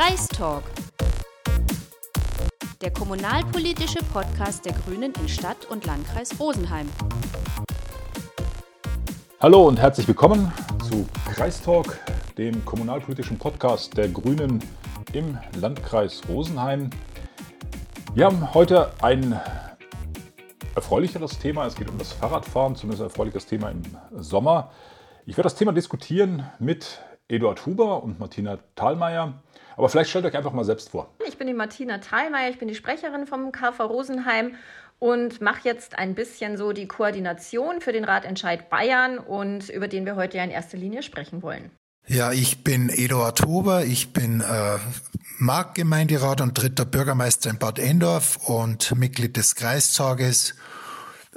Kreistalk. Der kommunalpolitische Podcast der Grünen in Stadt und Landkreis Rosenheim. Hallo und herzlich willkommen zu Kreistalk, dem kommunalpolitischen Podcast der Grünen im Landkreis Rosenheim. Wir haben heute ein erfreulicheres Thema. Es geht um das Fahrradfahren, zumindest ein erfreuliches Thema im Sommer. Ich werde das Thema diskutieren mit Eduard Huber und Martina Thalmeier. Aber vielleicht stellt euch einfach mal selbst vor. Ich bin die Martina Thalmeier, ich bin die Sprecherin vom KV Rosenheim und mache jetzt ein bisschen so die Koordination für den Ratentscheid Bayern und über den wir heute ja in erster Linie sprechen wollen. Ja, ich bin Eduard Huber, ich bin äh, Marktgemeinderat und dritter Bürgermeister in Bad Endorf und Mitglied des Kreistages.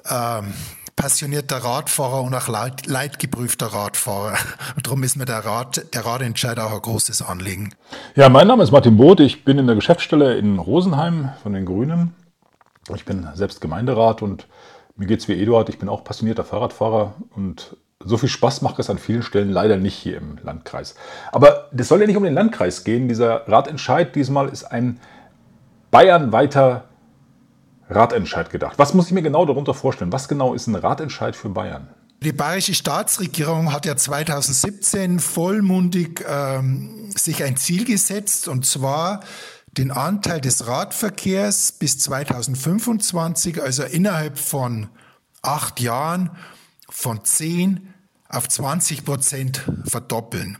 Ähm, passionierter Radfahrer und auch leit, leitgeprüfter Radfahrer. Und darum ist mir der, Rad, der Radentscheid auch ein großes Anliegen. Ja, mein Name ist Martin Both. Ich bin in der Geschäftsstelle in Rosenheim von den Grünen. Ich bin selbst Gemeinderat und mir geht es wie Eduard. Ich bin auch passionierter Fahrradfahrer und so viel Spaß macht es an vielen Stellen leider nicht hier im Landkreis. Aber das soll ja nicht um den Landkreis gehen. Dieser Ratentscheid diesmal ist ein bayernweiter Ratentscheid gedacht. Was muss ich mir genau darunter vorstellen? Was genau ist ein Ratentscheid für Bayern? Die bayerische Staatsregierung hat ja 2017 vollmundig ähm, sich ein Ziel gesetzt, und zwar den Anteil des Radverkehrs bis 2025, also innerhalb von acht Jahren, von 10 auf 20 Prozent verdoppeln.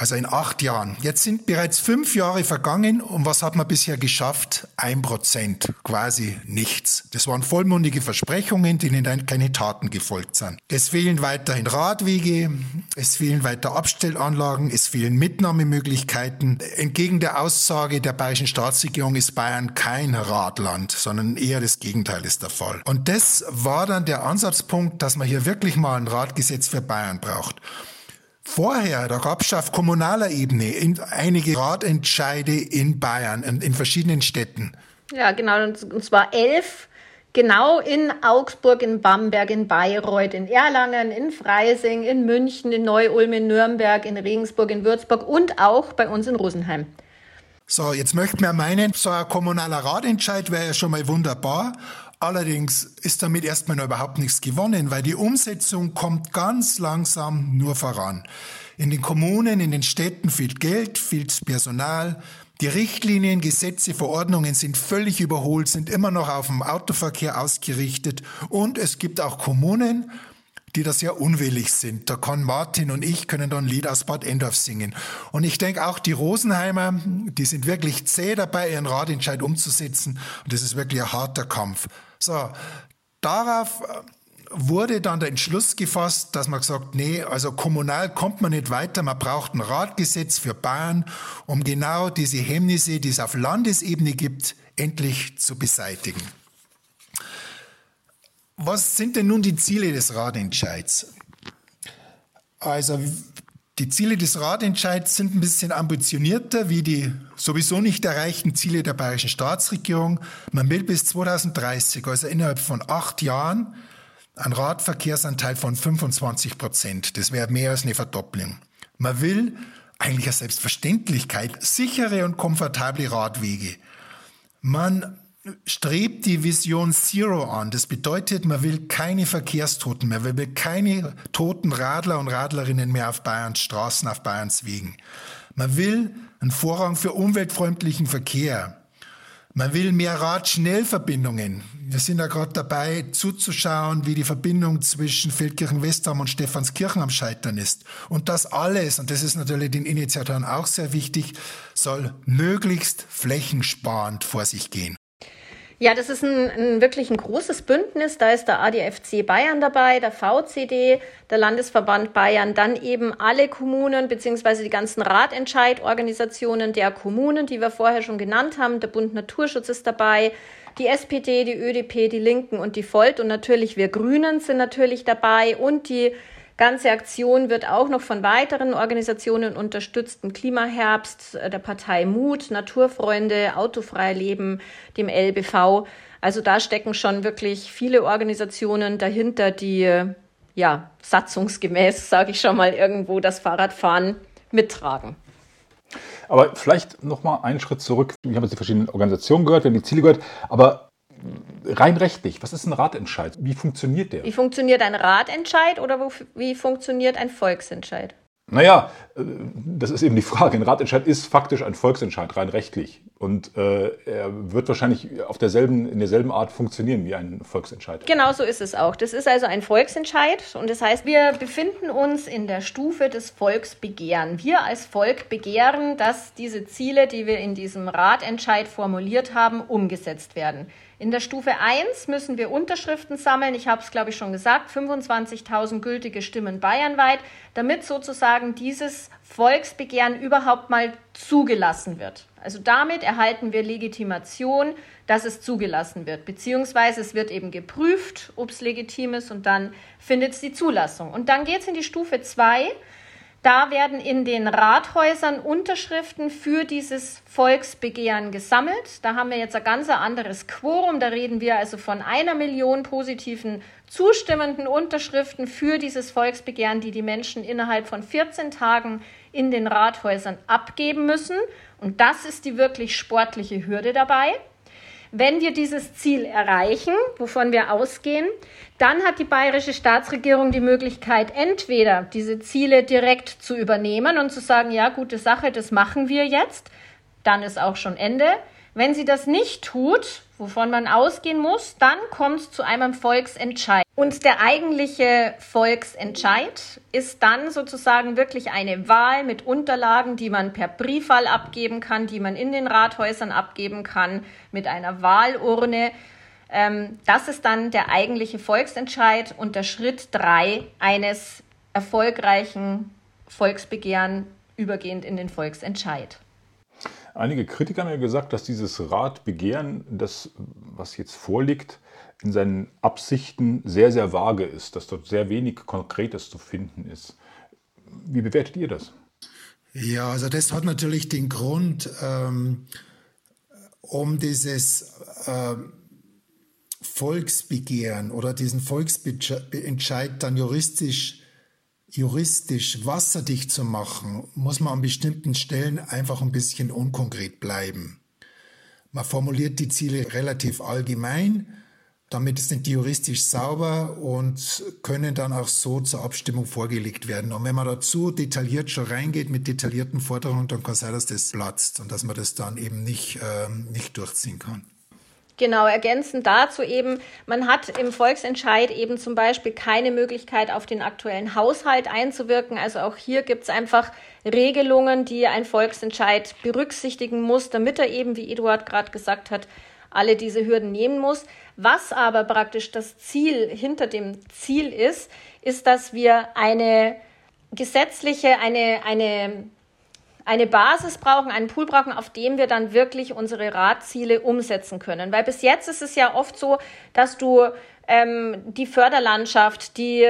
Also in acht Jahren. Jetzt sind bereits fünf Jahre vergangen und was hat man bisher geschafft? Ein Prozent, quasi nichts. Das waren vollmundige Versprechungen, denen keine Taten gefolgt sind. Es fehlen weiterhin Radwege, es fehlen weiter Abstellanlagen, es fehlen Mitnahmemöglichkeiten. Entgegen der Aussage der bayerischen Staatsregierung ist Bayern kein Radland, sondern eher das Gegenteil ist der Fall. Und das war dann der Ansatzpunkt, dass man hier wirklich mal ein Radgesetz für Bayern braucht. Vorher, da gab es auf kommunaler Ebene einige Ratentscheide in Bayern, in, in verschiedenen Städten. Ja, genau, und zwar elf Genau in Augsburg, in Bamberg, in Bayreuth, in Erlangen, in Freising, in München, in Neu-Ulm, in Nürnberg, in Regensburg, in Würzburg und auch bei uns in Rosenheim. So, jetzt möchten wir meinen, so ein kommunaler Ratentscheid wäre ja schon mal wunderbar. Allerdings ist damit erstmal noch überhaupt nichts gewonnen, weil die Umsetzung kommt ganz langsam nur voran. In den Kommunen, in den Städten fehlt Geld, fehlt Personal. Die Richtlinien, Gesetze, Verordnungen sind völlig überholt, sind immer noch auf den Autoverkehr ausgerichtet. Und es gibt auch Kommunen, die da sehr unwillig sind. Da kann Martin und ich können dann ein Lied aus Bad Endorf singen. Und ich denke auch die Rosenheimer, die sind wirklich zäh dabei, ihren Ratentscheid umzusetzen. Und das ist wirklich ein harter Kampf. So, darauf äh, wurde dann der Entschluss gefasst, dass man gesagt, nee, also kommunal kommt man nicht weiter, man braucht ein Ratgesetz für Bayern, um genau diese Hemmnisse, die es auf Landesebene gibt, endlich zu beseitigen. Was sind denn nun die Ziele des Ratentscheids? Also die Ziele des Ratentscheids sind ein bisschen ambitionierter wie die sowieso nicht erreichten Ziele der bayerischen Staatsregierung. Man will bis 2030, also innerhalb von acht Jahren, einen Radverkehrsanteil von 25 Prozent. Das wäre mehr als eine Verdopplung. Man will eigentlich als Selbstverständlichkeit sichere und komfortable Radwege. Man strebt die Vision Zero an. Das bedeutet, man will keine Verkehrstoten mehr, man will keine toten Radler und Radlerinnen mehr auf Bayerns Straßen, auf Bayerns Wegen. Man will einen Vorrang für umweltfreundlichen Verkehr. Man will mehr Radschnellverbindungen. Wir sind ja gerade dabei, zuzuschauen, wie die Verbindung zwischen Feldkirchen-Westham und Stephanskirchen am Scheitern ist. Und das alles, und das ist natürlich den Initiatoren auch sehr wichtig, soll möglichst flächensparend vor sich gehen. Ja, das ist ein, ein, wirklich ein großes Bündnis. Da ist der ADFC Bayern dabei, der VCD, der Landesverband Bayern, dann eben alle Kommunen beziehungsweise die ganzen Ratentscheidorganisationen der Kommunen, die wir vorher schon genannt haben. Der Bund Naturschutz ist dabei, die SPD, die ÖDP, die Linken und die Volt und natürlich wir Grünen sind natürlich dabei und die ganze Aktion wird auch noch von weiteren Organisationen unterstützt. Ein Klimaherbst äh, der Partei Mut, Naturfreunde, Autofrei Leben, dem LBV. Also da stecken schon wirklich viele Organisationen dahinter, die ja satzungsgemäß, sage ich schon mal, irgendwo das Fahrradfahren mittragen. Aber vielleicht noch mal einen Schritt zurück. Wir haben jetzt die verschiedenen Organisationen gehört, wir haben die Ziele gehört, aber rein rechtlich, was ist ein Ratentscheid? Wie funktioniert der? Wie funktioniert ein Ratentscheid oder wie funktioniert ein Volksentscheid? Naja, äh, das ist eben die Frage. Ein Ratentscheid ist faktisch ein Volksentscheid, rein rechtlich. Und äh, er wird wahrscheinlich auf derselben, in derselben Art funktionieren wie ein Volksentscheid. Genau so ist es auch. Das ist also ein Volksentscheid. Und das heißt, wir befinden uns in der Stufe des Volksbegehren. Wir als Volk begehren, dass diese Ziele, die wir in diesem Ratentscheid formuliert haben, umgesetzt werden. In der Stufe 1 müssen wir Unterschriften sammeln. Ich habe es, glaube ich, schon gesagt, 25.000 gültige Stimmen bayernweit, damit sozusagen dieses Volksbegehren überhaupt mal zugelassen wird. Also damit erhalten wir Legitimation, dass es zugelassen wird, beziehungsweise es wird eben geprüft, ob es legitim ist und dann findet es die Zulassung. Und dann geht es in die Stufe 2. Da werden in den Rathäusern Unterschriften für dieses Volksbegehren gesammelt. Da haben wir jetzt ein ganz anderes Quorum. Da reden wir also von einer Million positiven zustimmenden Unterschriften für dieses Volksbegehren, die die Menschen innerhalb von 14 Tagen in den Rathäusern abgeben müssen. Und das ist die wirklich sportliche Hürde dabei. Wenn wir dieses Ziel erreichen, wovon wir ausgehen, dann hat die bayerische Staatsregierung die Möglichkeit, entweder diese Ziele direkt zu übernehmen und zu sagen, ja, gute Sache, das machen wir jetzt, dann ist auch schon Ende. Wenn sie das nicht tut, wovon man ausgehen muss, dann kommt es zu einem Volksentscheid. Und der eigentliche Volksentscheid ist dann sozusagen wirklich eine Wahl mit Unterlagen, die man per Briefwahl abgeben kann, die man in den Rathäusern abgeben kann, mit einer Wahlurne. Ähm, das ist dann der eigentliche Volksentscheid und der Schritt drei eines erfolgreichen Volksbegehren übergehend in den Volksentscheid. Einige Kritiker haben ja gesagt, dass dieses Ratbegehren, das, was jetzt vorliegt, in seinen Absichten sehr, sehr vage ist, dass dort sehr wenig Konkretes zu finden ist. Wie bewertet ihr das? Ja, also das hat natürlich den Grund, ähm, um dieses ähm, Volksbegehren oder diesen Volksentscheid dann juristisch juristisch wasserdicht zu machen, muss man an bestimmten Stellen einfach ein bisschen unkonkret bleiben. Man formuliert die Ziele relativ allgemein, damit ist nicht juristisch sauber und können dann auch so zur Abstimmung vorgelegt werden. Und wenn man dazu detailliert schon reingeht mit detaillierten Forderungen, dann kann sein, dass das platzt und dass man das dann eben nicht, ähm, nicht durchziehen kann. Genau, ergänzend dazu eben, man hat im Volksentscheid eben zum Beispiel keine Möglichkeit, auf den aktuellen Haushalt einzuwirken. Also auch hier gibt es einfach Regelungen, die ein Volksentscheid berücksichtigen muss, damit er eben, wie Eduard gerade gesagt hat, alle diese Hürden nehmen muss. Was aber praktisch das Ziel hinter dem Ziel ist, ist, dass wir eine gesetzliche, eine, eine eine Basis brauchen, einen Pool brauchen, auf dem wir dann wirklich unsere Radziele umsetzen können. Weil bis jetzt ist es ja oft so, dass du ähm, die Förderlandschaft, die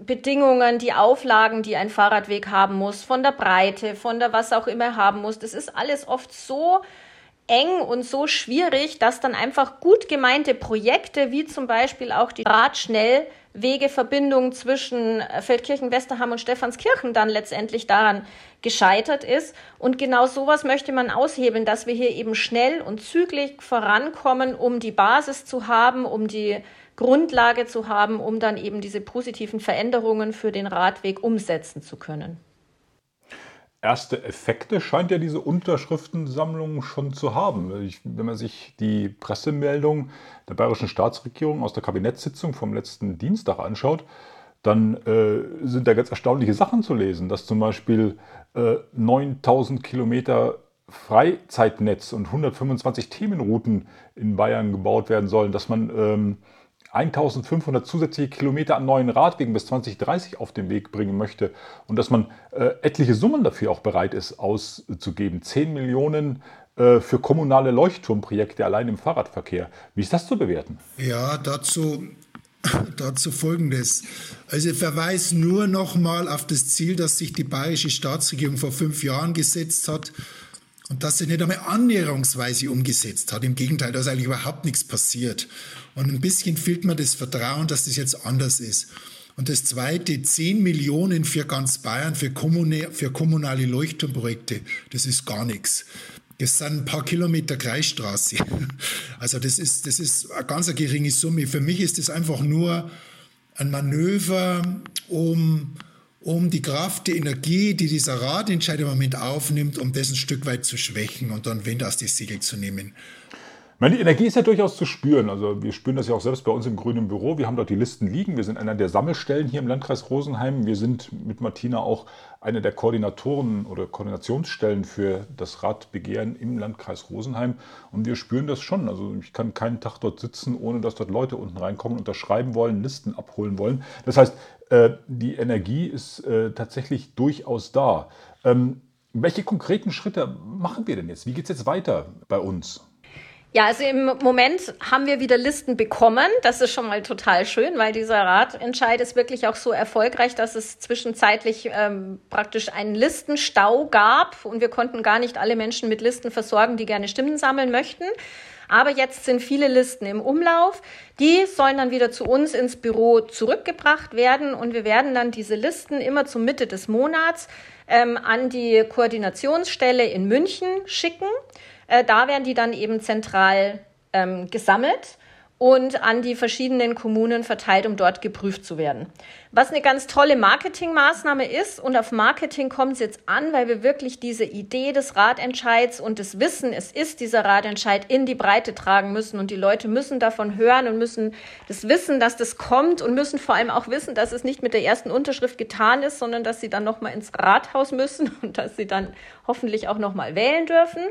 Bedingungen, die Auflagen, die ein Fahrradweg haben muss, von der Breite, von der was auch immer haben muss, das ist alles oft so eng und so schwierig, dass dann einfach gut gemeinte Projekte, wie zum Beispiel auch die Radschnellwegeverbindung zwischen Feldkirchen, Westerham und Stephanskirchen dann letztendlich daran gescheitert ist. Und genau sowas möchte man aushebeln, dass wir hier eben schnell und zügig vorankommen, um die Basis zu haben, um die Grundlage zu haben, um dann eben diese positiven Veränderungen für den Radweg umsetzen zu können erste Effekte scheint ja diese Unterschriftensammlung schon zu haben. Ich, wenn man sich die Pressemeldung der bayerischen Staatsregierung aus der Kabinettssitzung vom letzten Dienstag anschaut, dann äh, sind da ganz erstaunliche Sachen zu lesen, dass zum Beispiel äh, 9000 Kilometer Freizeitnetz und 125 Themenrouten in Bayern gebaut werden sollen, dass man ähm, 1500 zusätzliche Kilometer an neuen Radwegen bis 2030 auf den Weg bringen möchte und dass man äh, etliche Summen dafür auch bereit ist auszugeben. 10 Millionen äh, für kommunale Leuchtturmprojekte allein im Fahrradverkehr. Wie ist das zu bewerten? Ja, dazu, dazu folgendes. Also ich verweise nur noch mal auf das Ziel, das sich die bayerische Staatsregierung vor fünf Jahren gesetzt hat und das sie nicht einmal annäherungsweise umgesetzt hat. Im Gegenteil, da ist eigentlich überhaupt nichts passiert. Und ein bisschen fehlt mir das Vertrauen, dass das jetzt anders ist. Und das zweite, 10 Millionen für ganz Bayern für, kommune, für kommunale Leuchtturmprojekte. Das ist gar nichts. Das sind ein paar Kilometer Kreisstraße. Also das ist, das ist eine ganz geringe Summe. Für mich ist das einfach nur ein Manöver, um, um die Kraft, die Energie, die dieser Ratentscheid im Moment aufnimmt, um das ein Stück weit zu schwächen und dann Wind aus die Segel zu nehmen. Meine, die Energie ist ja durchaus zu spüren. Also wir spüren das ja auch selbst bei uns im grünen Büro. Wir haben dort die Listen liegen. Wir sind einer der Sammelstellen hier im Landkreis Rosenheim. Wir sind mit Martina auch eine der Koordinatoren oder Koordinationsstellen für das Radbegehren im Landkreis Rosenheim. Und wir spüren das schon. Also ich kann keinen Tag dort sitzen, ohne dass dort Leute unten reinkommen, unterschreiben wollen, Listen abholen wollen. Das heißt, äh, die Energie ist äh, tatsächlich durchaus da. Ähm, welche konkreten Schritte machen wir denn jetzt? Wie geht es jetzt weiter bei uns? Ja, also im Moment haben wir wieder Listen bekommen. Das ist schon mal total schön, weil dieser Ratentscheid ist wirklich auch so erfolgreich, dass es zwischenzeitlich ähm, praktisch einen Listenstau gab und wir konnten gar nicht alle Menschen mit Listen versorgen, die gerne Stimmen sammeln möchten. Aber jetzt sind viele Listen im Umlauf. Die sollen dann wieder zu uns ins Büro zurückgebracht werden und wir werden dann diese Listen immer zur Mitte des Monats ähm, an die Koordinationsstelle in München schicken. Äh, da werden die dann eben zentral ähm, gesammelt und an die verschiedenen Kommunen verteilt, um dort geprüft zu werden. Was eine ganz tolle Marketingmaßnahme ist, und auf Marketing kommt es jetzt an, weil wir wirklich diese Idee des Ratentscheids und das Wissen, es ist dieser Ratentscheid, in die Breite tragen müssen. Und die Leute müssen davon hören und müssen das wissen, dass das kommt und müssen vor allem auch wissen, dass es nicht mit der ersten Unterschrift getan ist, sondern dass sie dann nochmal ins Rathaus müssen und dass sie dann hoffentlich auch nochmal wählen dürfen.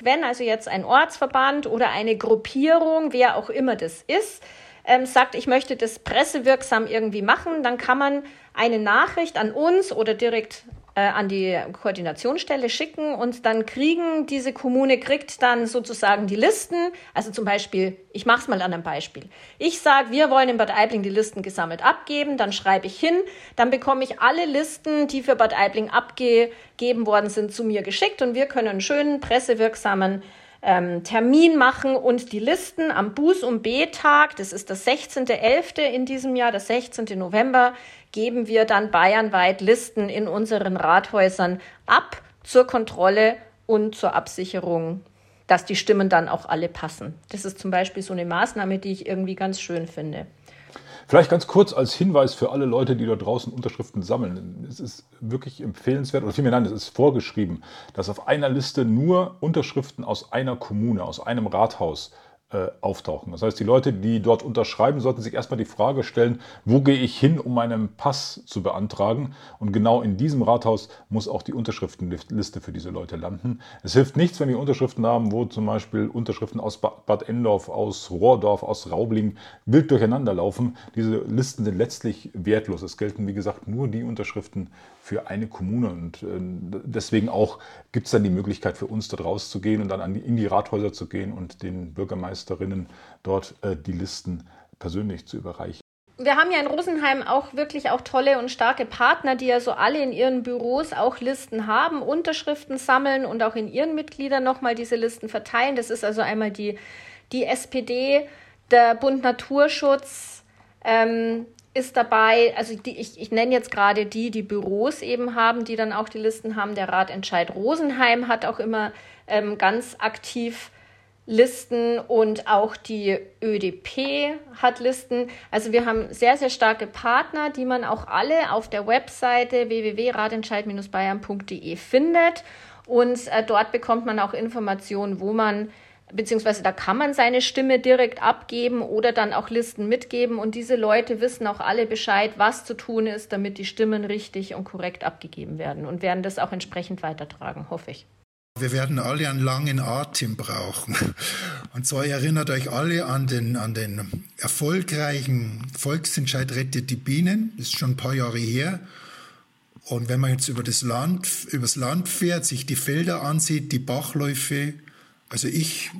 Wenn also jetzt ein Ortsverband oder eine Gruppierung, wer auch immer das ist, ähm, sagt, ich möchte das pressewirksam irgendwie machen, dann kann man eine Nachricht an uns oder direkt äh, an die Koordinationsstelle schicken und dann kriegen diese Kommune kriegt dann sozusagen die Listen. Also zum Beispiel, ich mache es mal an einem Beispiel. Ich sage, wir wollen in Bad Aibling die Listen gesammelt abgeben, dann schreibe ich hin, dann bekomme ich alle Listen, die für Bad Aibling abgegeben worden sind, zu mir geschickt und wir können einen schönen pressewirksamen ähm, Termin machen und die Listen am Buß- und B-Tag, das ist das 16.11. in diesem Jahr, das 16. November, geben wir dann bayernweit Listen in unseren Rathäusern ab zur Kontrolle und zur Absicherung, dass die Stimmen dann auch alle passen. Das ist zum Beispiel so eine Maßnahme, die ich irgendwie ganz schön finde. Vielleicht ganz kurz als Hinweis für alle Leute, die dort draußen Unterschriften sammeln. Es ist wirklich empfehlenswert, oder vielmehr nein, es ist vorgeschrieben, dass auf einer Liste nur Unterschriften aus einer Kommune, aus einem Rathaus äh, auftauchen. Das heißt, die Leute, die dort unterschreiben, sollten sich erstmal die Frage stellen, wo gehe ich hin, um meinen Pass zu beantragen? Und genau in diesem Rathaus muss auch die Unterschriftenliste für diese Leute landen. Es hilft nichts, wenn wir Unterschriften haben, wo zum Beispiel Unterschriften aus Bad Endorf, aus Rohrdorf, aus Raubling wild durcheinander laufen. Diese Listen sind letztlich wertlos. Es gelten, wie gesagt, nur die Unterschriften für eine Kommune. Und äh, deswegen auch gibt es dann die Möglichkeit für uns dort rauszugehen und dann in die Rathäuser zu gehen und den Bürgermeisterinnen dort äh, die Listen persönlich zu überreichen. Wir haben ja in Rosenheim auch wirklich auch tolle und starke Partner, die ja so alle in ihren Büros auch Listen haben, Unterschriften sammeln und auch in ihren Mitgliedern nochmal diese Listen verteilen. Das ist also einmal die, die SPD, der Bund Naturschutz, ähm, ist dabei, also die, ich, ich nenne jetzt gerade die, die Büros eben haben, die dann auch die Listen haben. Der Ratentscheid Rosenheim hat auch immer ähm, ganz aktiv Listen und auch die ÖDP hat Listen. Also wir haben sehr, sehr starke Partner, die man auch alle auf der Webseite www.ratentscheid-bayern.de findet. Und äh, dort bekommt man auch Informationen, wo man beziehungsweise da kann man seine Stimme direkt abgeben oder dann auch Listen mitgeben und diese Leute wissen auch alle Bescheid, was zu tun ist, damit die Stimmen richtig und korrekt abgegeben werden und werden das auch entsprechend weitertragen, hoffe ich. Wir werden alle einen langen Atem brauchen. Und zwar erinnert euch alle an den, an den erfolgreichen Volksentscheid Rettet die Bienen. Das ist schon ein paar Jahre her. Und wenn man jetzt über das Land, übers Land fährt, sich die Felder ansieht, die Bachläufe, also ich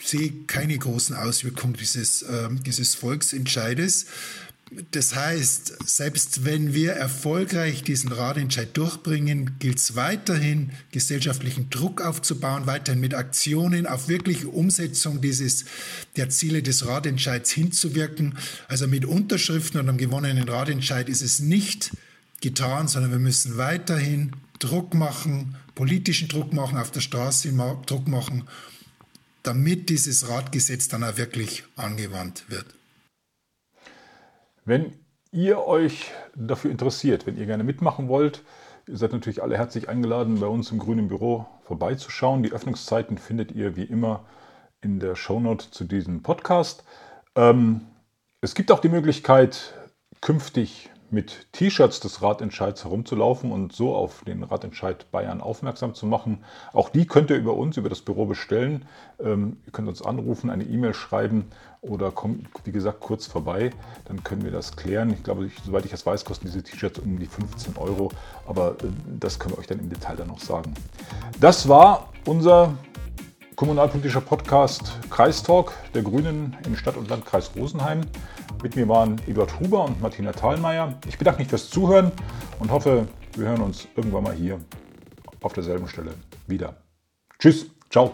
sehe keine großen Auswirkungen dieses, äh, dieses Volksentscheides. Das heißt, selbst wenn wir erfolgreich diesen Ratentscheid durchbringen, gilt es weiterhin, gesellschaftlichen Druck aufzubauen, weiterhin mit Aktionen auf wirkliche Umsetzung dieses, der Ziele des Ratentscheids hinzuwirken. Also mit Unterschriften und einem gewonnenen Ratentscheid ist es nicht getan, sondern wir müssen weiterhin Druck machen, politischen Druck machen, auf der Straße Druck machen, damit dieses Radgesetz dann auch wirklich angewandt wird. Wenn ihr euch dafür interessiert, wenn ihr gerne mitmachen wollt, ihr seid natürlich alle herzlich eingeladen, bei uns im Grünen Büro vorbeizuschauen. Die Öffnungszeiten findet ihr wie immer in der Shownote zu diesem Podcast. Ähm, es gibt auch die Möglichkeit, künftig mit T-Shirts des Ratentscheids herumzulaufen und so auf den Ratentscheid Bayern aufmerksam zu machen. Auch die könnt ihr über uns, über das Büro bestellen. Ähm, ihr könnt uns anrufen, eine E-Mail schreiben oder kommt, wie gesagt, kurz vorbei. Dann können wir das klären. Ich glaube, ich, soweit ich das weiß, kosten diese T-Shirts um die 15 Euro. Aber äh, das können wir euch dann im Detail dann noch sagen. Das war unser kommunalpolitischer Podcast Kreistalk der Grünen in Stadt und Landkreis Rosenheim. Mit mir waren Eduard Huber und Martina Thalmeier. Ich bedanke mich fürs Zuhören und hoffe, wir hören uns irgendwann mal hier auf derselben Stelle wieder. Tschüss, ciao.